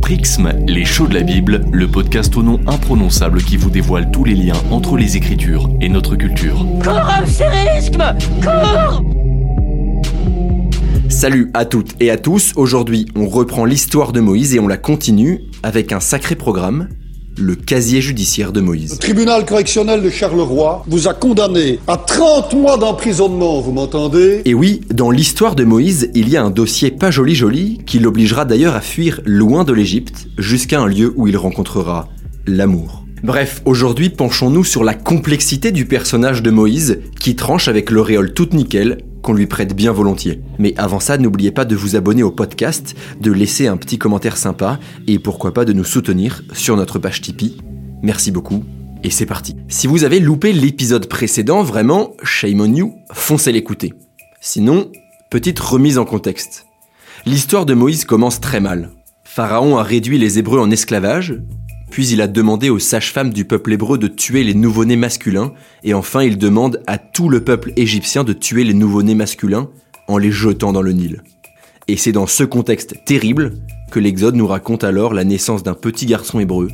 Prixme, les shows de la Bible, le podcast au nom imprononçable qui vous dévoile tous les liens entre les Écritures et notre culture. Cours, Salut à toutes et à tous, aujourd'hui on reprend l'histoire de Moïse et on la continue avec un sacré programme, le casier judiciaire de Le Moïse. tribunal correctionnel de Charleroi vous a condamné à 30 mois d'emprisonnement, vous m'entendez? Et oui, dans l'histoire de Moïse, il y a un dossier pas joli joli qui l'obligera d'ailleurs à fuir loin de l'Égypte jusqu'à un lieu où il rencontrera l'amour. Bref, aujourd'hui penchons-nous sur la complexité du personnage de Moïse qui tranche avec l'auréole toute nickel qu'on lui prête bien volontiers. Mais avant ça, n'oubliez pas de vous abonner au podcast, de laisser un petit commentaire sympa et pourquoi pas de nous soutenir sur notre page Tipeee. Merci beaucoup et c'est parti. Si vous avez loupé l'épisode précédent, vraiment, shame on you, foncez l'écouter. Sinon, petite remise en contexte. L'histoire de Moïse commence très mal. Pharaon a réduit les Hébreux en esclavage, puis il a demandé aux sages-femmes du peuple hébreu de tuer les nouveau-nés masculins, et enfin il demande à tout le peuple égyptien de tuer les nouveau-nés masculins en les jetant dans le Nil. Et c'est dans ce contexte terrible que l'Exode nous raconte alors la naissance d'un petit garçon hébreu,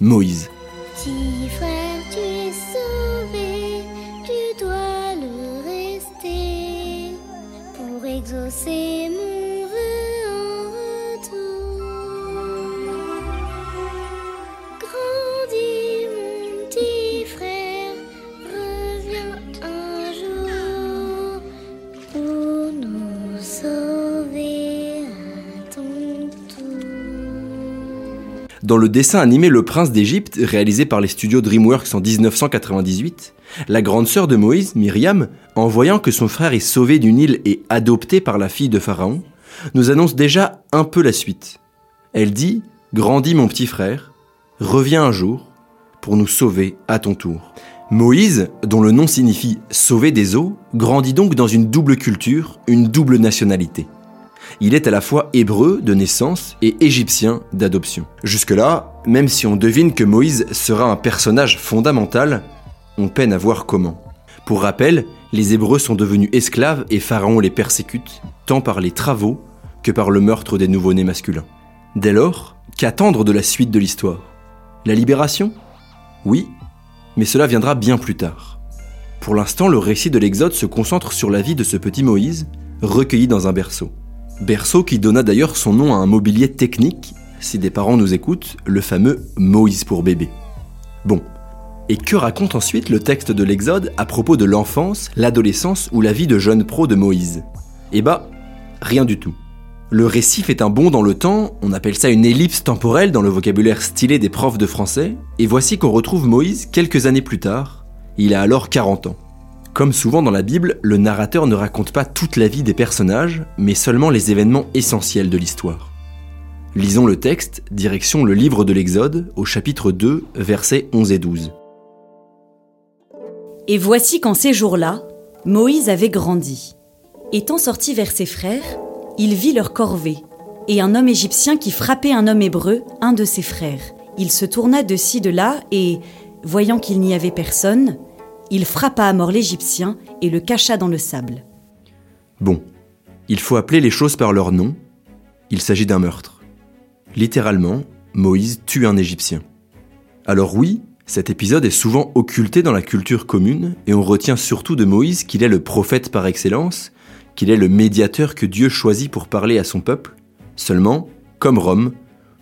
Moïse. Dans le dessin animé Le Prince d'Égypte, réalisé par les studios DreamWorks en 1998, la grande sœur de Moïse, Myriam, en voyant que son frère est sauvé d'une île et adopté par la fille de Pharaon, nous annonce déjà un peu la suite. Elle dit Grandis mon petit frère, reviens un jour pour nous sauver à ton tour. Moïse, dont le nom signifie sauver des eaux, grandit donc dans une double culture, une double nationalité. Il est à la fois hébreu de naissance et égyptien d'adoption. Jusque-là, même si on devine que Moïse sera un personnage fondamental, on peine à voir comment. Pour rappel, les Hébreux sont devenus esclaves et Pharaon les persécute, tant par les travaux que par le meurtre des nouveau-nés masculins. Dès lors, qu'attendre de la suite de l'histoire? La libération? Oui, mais cela viendra bien plus tard. Pour l'instant, le récit de l'Exode se concentre sur la vie de ce petit Moïse, recueilli dans un berceau. Berceau qui donna d'ailleurs son nom à un mobilier technique, si des parents nous écoutent, le fameux Moïse pour bébé. Bon. Et que raconte ensuite le texte de l'Exode à propos de l'enfance, l'adolescence ou la vie de jeune pro de Moïse? Eh bah, rien du tout. Le récit fait un bond dans le temps, on appelle ça une ellipse temporelle dans le vocabulaire stylé des profs de français, et voici qu'on retrouve Moïse quelques années plus tard. Il a alors 40 ans. Comme souvent dans la Bible, le narrateur ne raconte pas toute la vie des personnages, mais seulement les événements essentiels de l'histoire. Lisons le texte, direction le livre de l'Exode, au chapitre 2, versets 11 et 12. Et voici qu'en ces jours-là, Moïse avait grandi. Étant sorti vers ses frères, il vit leur corvée, et un homme égyptien qui frappait un homme hébreu, un de ses frères. Il se tourna de ci, de là, et, voyant qu'il n'y avait personne, il frappa à mort l'Égyptien et le cacha dans le sable. Bon, il faut appeler les choses par leur nom. Il s'agit d'un meurtre. Littéralement, Moïse tue un Égyptien. Alors oui, cet épisode est souvent occulté dans la culture commune et on retient surtout de Moïse qu'il est le prophète par excellence, qu'il est le médiateur que Dieu choisit pour parler à son peuple. Seulement, comme Rome,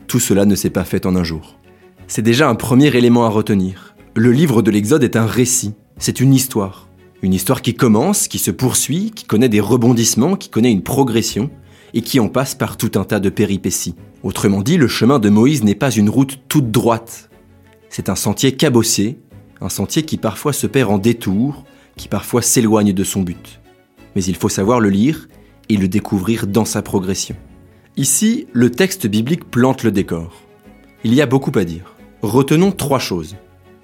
tout cela ne s'est pas fait en un jour. C'est déjà un premier élément à retenir. Le livre de l'Exode est un récit, c'est une histoire. Une histoire qui commence, qui se poursuit, qui connaît des rebondissements, qui connaît une progression, et qui en passe par tout un tas de péripéties. Autrement dit, le chemin de Moïse n'est pas une route toute droite. C'est un sentier cabossé, un sentier qui parfois se perd en détour, qui parfois s'éloigne de son but. Mais il faut savoir le lire et le découvrir dans sa progression. Ici, le texte biblique plante le décor. Il y a beaucoup à dire. Retenons trois choses.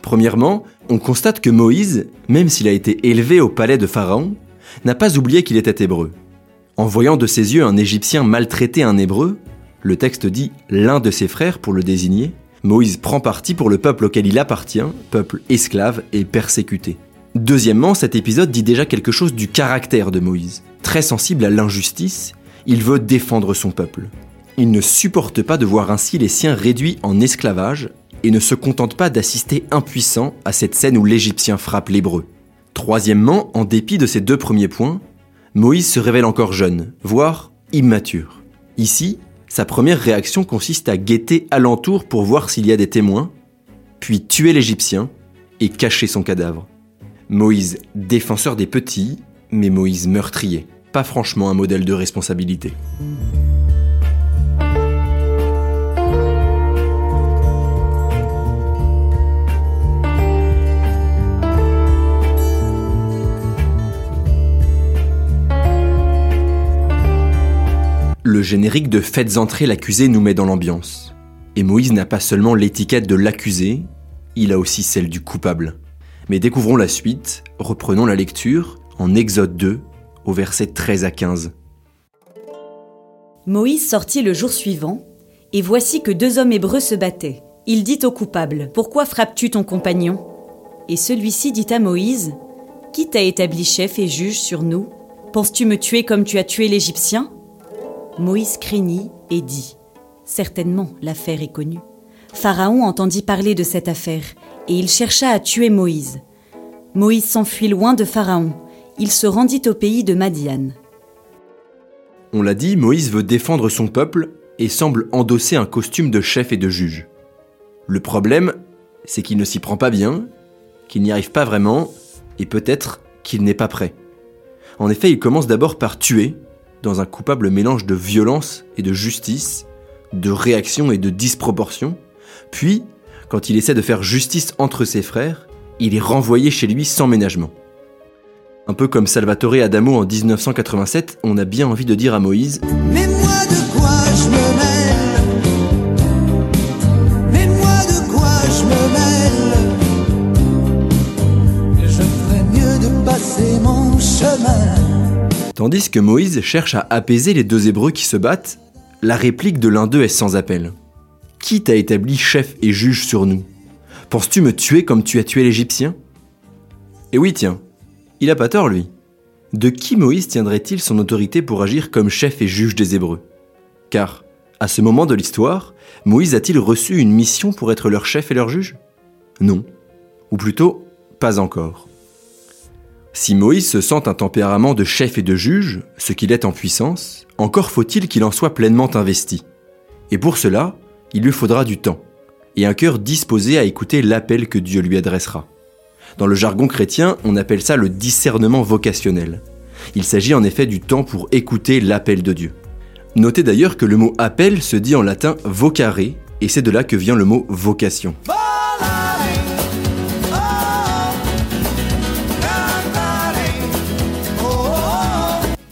Premièrement, on constate que Moïse, même s'il a été élevé au palais de Pharaon, n'a pas oublié qu'il était hébreu. En voyant de ses yeux un Égyptien maltraiter un hébreu, le texte dit l'un de ses frères pour le désigner, Moïse prend parti pour le peuple auquel il appartient, peuple esclave et persécuté. Deuxièmement, cet épisode dit déjà quelque chose du caractère de Moïse. Très sensible à l'injustice, Il veut défendre son peuple. Il ne supporte pas de voir ainsi les siens réduits en esclavage et ne se contente pas d'assister impuissant à cette scène où l'Égyptien frappe l'Hébreu. Troisièmement, en dépit de ces deux premiers points, Moïse se révèle encore jeune, voire immature. Ici, sa première réaction consiste à guetter alentour pour voir s'il y a des témoins, puis tuer l'Égyptien et cacher son cadavre. Moïse, défenseur des petits, mais Moïse meurtrier. Pas franchement un modèle de responsabilité. Générique de Faites entrer l'accusé nous met dans l'ambiance. Et Moïse n'a pas seulement l'étiquette de l'accusé, il a aussi celle du coupable. Mais découvrons la suite, reprenons la lecture en Exode 2, au verset 13 à 15. Moïse sortit le jour suivant, et voici que deux hommes hébreux se battaient. Il dit au coupable Pourquoi frappes-tu ton compagnon? Et celui-ci dit à Moïse Qui t'a établi chef et juge sur nous? Penses-tu me tuer comme tu as tué l'Égyptien? Moïse craignit et dit Certainement, l'affaire est connue. Pharaon entendit parler de cette affaire, et il chercha à tuer Moïse. Moïse s'enfuit loin de Pharaon. Il se rendit au pays de Madian. On l'a dit, Moïse veut défendre son peuple et semble endosser un costume de chef et de juge. Le problème, c'est qu'il ne s'y prend pas bien, qu'il n'y arrive pas vraiment, et peut-être qu'il n'est pas prêt. En effet, il commence d'abord par tuer, dans un coupable mélange de violence et de justice, de réaction et de disproportion, puis, quand il essaie de faire justice entre ses frères, il est renvoyé chez lui sans ménagement. Un peu comme Salvatore Adamo en 1987, on a bien envie de dire à Moïse Mais moi de quoi Tandis que Moïse cherche à apaiser les deux Hébreux qui se battent, la réplique de l'un d'eux est sans appel. Qui t'a établi chef et juge sur nous? Penses-tu me tuer comme tu as tué l'Égyptien? Et oui, tiens, il a pas tort, lui. De qui Moïse tiendrait-il son autorité pour agir comme chef et juge des Hébreux? Car, à ce moment de l'histoire, Moïse a-t-il reçu une mission pour être leur chef et leur juge? Non. Ou plutôt, pas encore. Si Moïse se sent un tempérament de chef et de juge, ce qu'il est en puissance, encore faut-il qu'il en soit pleinement investi. Et pour cela, il lui faudra du temps, et un cœur disposé à écouter l'appel que Dieu lui adressera. Dans le jargon chrétien, on appelle ça le discernement vocationnel. Il s'agit en effet du temps pour écouter l'appel de Dieu. Notez d'ailleurs que le mot appel se dit en latin vocare, et c'est de là que vient le mot vocation.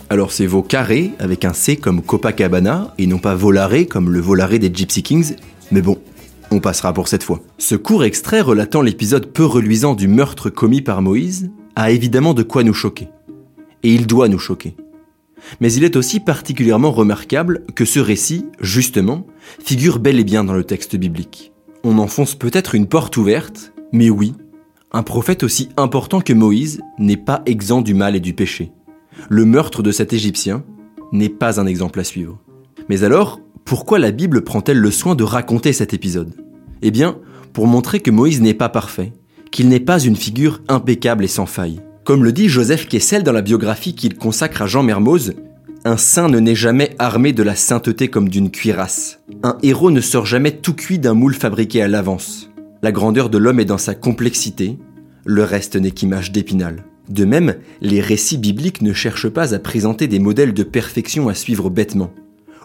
Alors c'est vocare avec un C comme Copacabana et non pas volare comme le volare des Gypsy Kings, mais bon, on passera pour cette fois. Ce court extrait relatant l'épisode peu reluisant du meurtre commis par Moïse a évidemment de quoi nous choquer. Et il doit nous choquer. Mais il est aussi particulièrement remarquable que ce récit, justement, figure bel et bien dans le texte biblique. On enfonce peut-être une porte ouverte, mais oui, un prophète aussi important que Moïse n'est pas exempt du mal et du péché. Le meurtre de cet Égyptien n'est pas un exemple à suivre. Mais alors, pourquoi la Bible prend-elle le soin de raconter cet épisode? Eh bien, pour montrer que Moïse n'est pas parfait, qu'il n'est pas une figure impeccable et sans faille. Comme le dit Joseph Kessel dans la biographie qu'il consacre à Jean Mermoz, un saint ne naît jamais armé de la sainteté comme d'une cuirasse. Un héros ne sort jamais tout cuit d'un moule fabriqué à l'avance. La grandeur de l'homme est dans sa complexité, le reste n'est qu'image d'épinal. De même, les récits bibliques ne cherchent pas à présenter des modèles de perfection à suivre bêtement.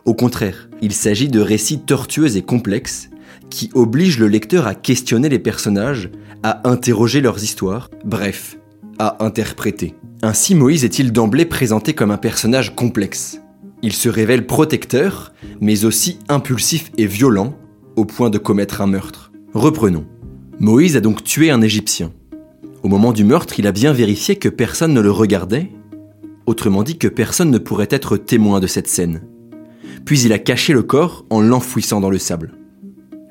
Au contraire, il s'agit de récits tortueux et complexes qui obligent le lecteur à questionner les personnages, à interroger leurs histoires, bref, à interpréter. Ainsi Moïse est-il d'emblée présenté comme un personnage complexe. Il se révèle protecteur, mais aussi impulsif et violent, au point de commettre un meurtre. Reprenons. Moïse a donc tué un Égyptien. Au moment du meurtre, il a bien vérifié que personne ne le regardait, autrement dit que personne ne pourrait être témoin de cette scène. Puis il a caché le corps en l'enfouissant dans le sable.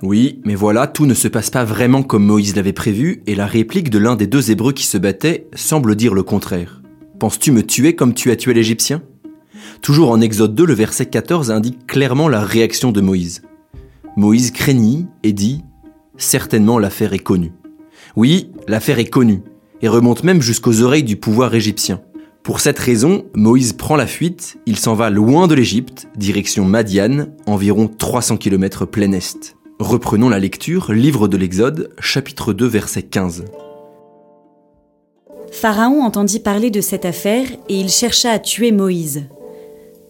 Oui, mais voilà, tout ne se passe pas vraiment comme Moïse l'avait prévu, et la réplique de l'un des deux Hébreux qui se battaient semble dire le contraire. Penses-tu me tuer comme tu as tué l'Égyptien? Toujours en Exode 2, le verset 14 indique clairement la réaction de Moïse. Moïse craignit et dit Certainement l'affaire est connue. Oui, l'affaire est connue, et remonte même jusqu'aux oreilles du pouvoir égyptien. Pour cette raison, Moïse prend la fuite, il s'en va loin de l'Égypte, direction Madiane, environ 300 km plein est. Reprenons la lecture, livre de l'Exode, chapitre 2, verset 15. Pharaon entendit parler de cette affaire et il chercha à tuer Moïse.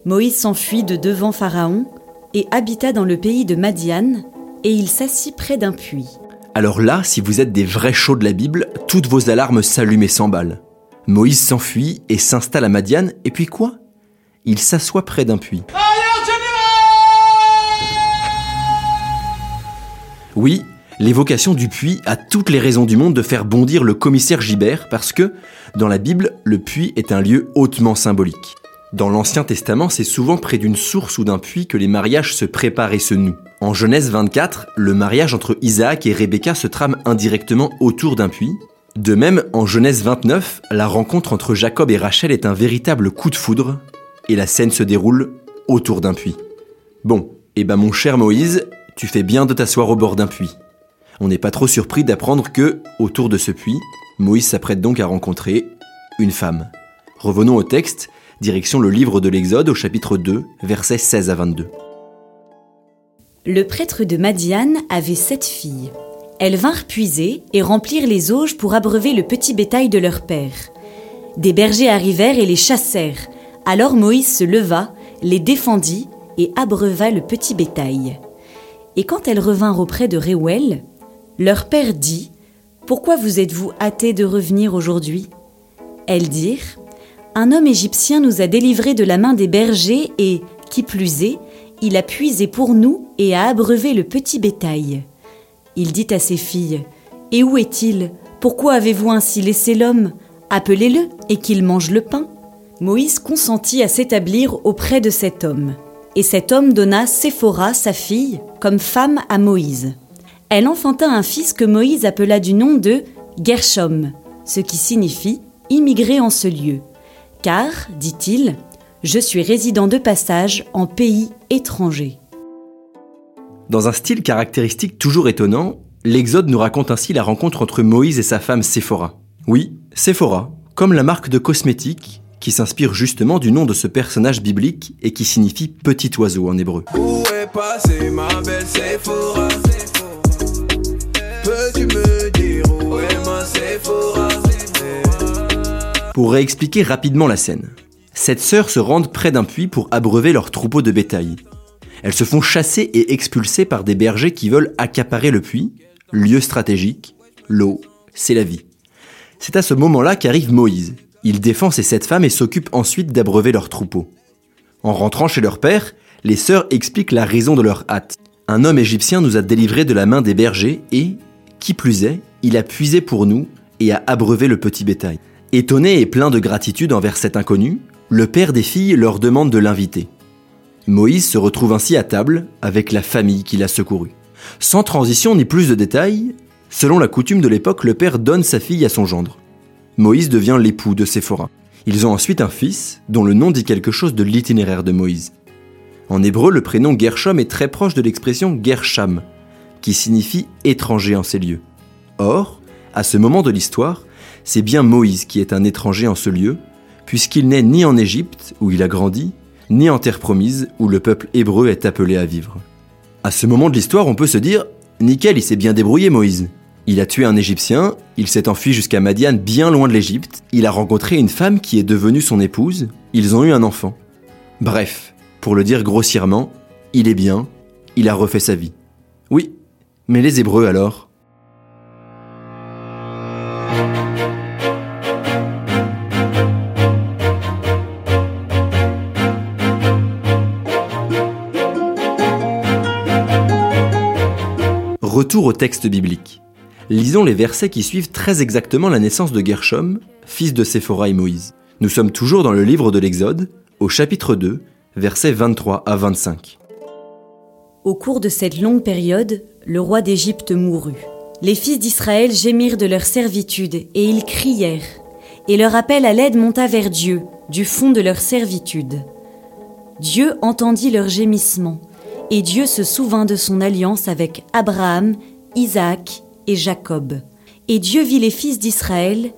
Moïse s'enfuit de devant Pharaon et habita dans le pays de Madiane, et il s'assit près d'un puits. Alors là, si vous êtes des vrais chauds de la Bible, toutes vos alarmes s'allument et s'emballent. Moïse s'enfuit et s'installe à Madiane, et puis quoi? Il s'assoit près d'un puits. Oui, l'évocation du puits a toutes les raisons du monde de faire bondir le commissaire Gibert parce que, dans la Bible, le puits est un lieu hautement symbolique. Dans l'Ancien Testament, c'est souvent près d'une source ou d'un puits que les mariages se préparent et se nouent. En Genèse 24, le mariage entre Isaac et Rebecca se trame indirectement autour d'un puits. De même, en Genèse 29, la rencontre entre Jacob et Rachel est un véritable coup de foudre, et la scène se déroule autour d'un puits. Bon, eh ben mon cher Moïse, tu fais bien de t'asseoir au bord d'un puits. On n'est pas trop surpris d'apprendre que, autour de ce puits, Moïse s'apprête donc à rencontrer une femme. Revenons au texte, direction le livre de l'Exode au chapitre 2, versets 16 à 22. Le prêtre de Madiane avait sept filles. Elles vinrent puiser et remplir les auges pour abreuver le petit bétail de leur père. Des bergers arrivèrent et les chassèrent. Alors Moïse se leva, les défendit et abreuva le petit bétail. Et quand elles revinrent auprès de Réouel, leur père dit Pourquoi vous êtes-vous hâtés de revenir aujourd'hui? Elles dirent Un homme égyptien nous a délivrés de la main des bergers et, qui plus est, il a puisé pour nous et a abreuvé le petit bétail. Il dit à ses filles Et où est-il? Pourquoi avez-vous ainsi laissé l'homme? Appelez-le et qu'il mange le pain. Moïse consentit à s'établir auprès de cet homme. Et cet homme donna Séphora, sa fille, comme femme à Moïse. Elle enfanta un fils que Moïse appela du nom de Gershom, ce qui signifie immigré en ce lieu. Car, dit-il, je suis résident de passage en pays étranger. Dans un style caractéristique toujours étonnant, l'Exode nous raconte ainsi la rencontre entre Moïse et sa femme Séphora. Oui, Séphora, comme la marque de cosmétiques qui s'inspire justement du nom de ce personnage biblique et qui signifie petit oiseau en hébreu. Où est passée ma belle Sephora Peux-tu me dire où est ma Sephora Pour réexpliquer rapidement la scène, sept sœurs se rendent près d'un puits pour abreuver leur troupeau de bétail. Elles se font chasser et expulser par des bergers qui veulent accaparer le puits, lieu stratégique, l'eau, c'est la vie. C'est à ce moment-là qu'arrive Moïse. Il défend ces sept femmes et s'occupe ensuite d'abreuver leur troupeau. En rentrant chez leur père, les sœurs expliquent la raison de leur hâte. Un homme égyptien nous a délivrés de la main des bergers et, qui plus est, il a puisé pour nous et a abreuvé le petit bétail. Étonné et plein de gratitude envers cet inconnu, le père des filles leur demande de l'inviter. Moïse se retrouve ainsi à table avec la famille qui l'a secouru. Sans transition ni plus de détails, selon la coutume de l'époque, le père donne sa fille à son gendre. Moïse devient l'époux de Séphora. Ils ont ensuite un fils, dont le nom dit quelque chose de l'itinéraire de Moïse. En hébreu, le prénom Gershom est très proche de l'expression Gersham, qui signifie étranger en ces lieux. Or, à ce moment de l'histoire, c'est bien Moïse qui est un étranger en ce lieu, puisqu'il n'est ni en Égypte, où il a grandi, ni en terre promise, où le peuple hébreu est appelé à vivre. À ce moment de l'histoire, on peut se dire Nickel, il s'est bien débrouillé, Moïse. Il a tué un Égyptien, il s'est enfui jusqu'à Madiane, bien loin de l'Égypte, il a rencontré une femme qui est devenue son épouse, ils ont eu un enfant. Bref, pour le dire grossièrement, il est bien, il a refait sa vie. Oui, mais les Hébreux alors Retour au texte biblique. Lisons les versets qui suivent très exactement la naissance de Gershom, fils de Séphora et Moïse. Nous sommes toujours dans le livre de l'Exode, au chapitre 2, versets 23 à 25. Au cours de cette longue période, le roi d'Égypte mourut. Les fils d'Israël gémirent de leur servitude et ils crièrent. Et leur appel à l'aide monta vers Dieu, du fond de leur servitude. Dieu entendit leurs gémissements, et Dieu se souvint de son alliance avec Abraham, Isaac et Jacob. Et Dieu vit les fils d'Israël,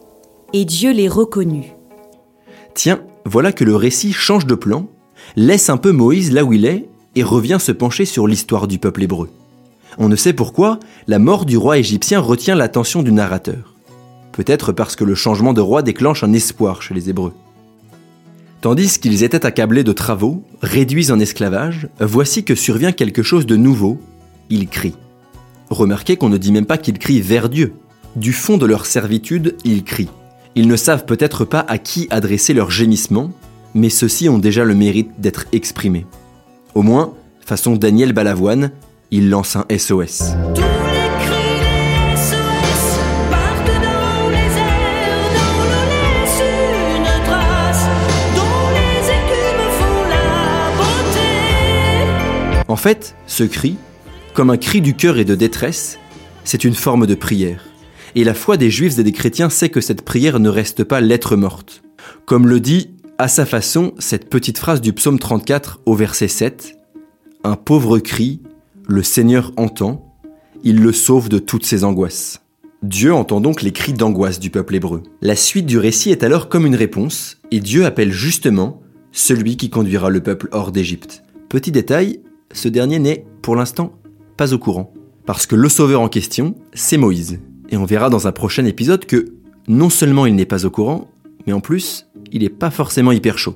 et Dieu les reconnut. Tiens, voilà que le récit change de plan, laisse un peu Moïse là où il est, et revient se pencher sur l'histoire du peuple hébreu. On ne sait pourquoi, la mort du roi égyptien retient l'attention du narrateur. Peut-être parce que le changement de roi déclenche un espoir chez les Hébreux. Tandis qu'ils étaient accablés de travaux, réduits en esclavage, voici que survient quelque chose de nouveau. Ils crient. Remarquez qu'on ne dit même pas qu'ils crient vers Dieu. Du fond de leur servitude, ils crient. Ils ne savent peut-être pas à qui adresser leurs gémissements, mais ceux-ci ont déjà le mérite d'être exprimés. Au moins, façon Daniel Balavoine, il lance un SOS. En fait, ce cri, comme un cri du cœur et de détresse, c'est une forme de prière. Et la foi des juifs et des chrétiens sait que cette prière ne reste pas lettre morte. Comme le dit, à sa façon, cette petite phrase du psaume 34 au verset 7, Un pauvre cri, le Seigneur entend, il le sauve de toutes ses angoisses. Dieu entend donc les cris d'angoisse du peuple hébreu. La suite du récit est alors comme une réponse, et Dieu appelle justement celui qui conduira le peuple hors d'Égypte. Petit détail, ce dernier n'est, pour l'instant, pas au courant. Parce que le sauveur en question, c'est Moïse. Et on verra dans un prochain épisode que non seulement il n'est pas au courant, mais en plus, il n'est pas forcément hyper chaud.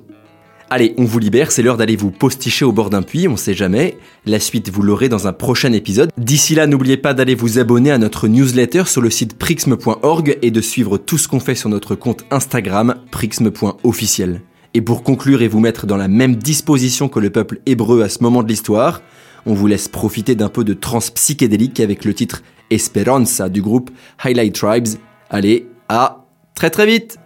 Allez, on vous libère, c'est l'heure d'aller vous posticher au bord d'un puits, on sait jamais. La suite, vous l'aurez dans un prochain épisode. D'ici là, n'oubliez pas d'aller vous abonner à notre newsletter sur le site prixme.org et de suivre tout ce qu'on fait sur notre compte Instagram, prixme.officiel. Et pour conclure et vous mettre dans la même disposition que le peuple hébreu à ce moment de l'histoire, on vous laisse profiter d'un peu de trance psychédélique avec le titre Esperanza du groupe Highlight Tribes. Allez, à très très vite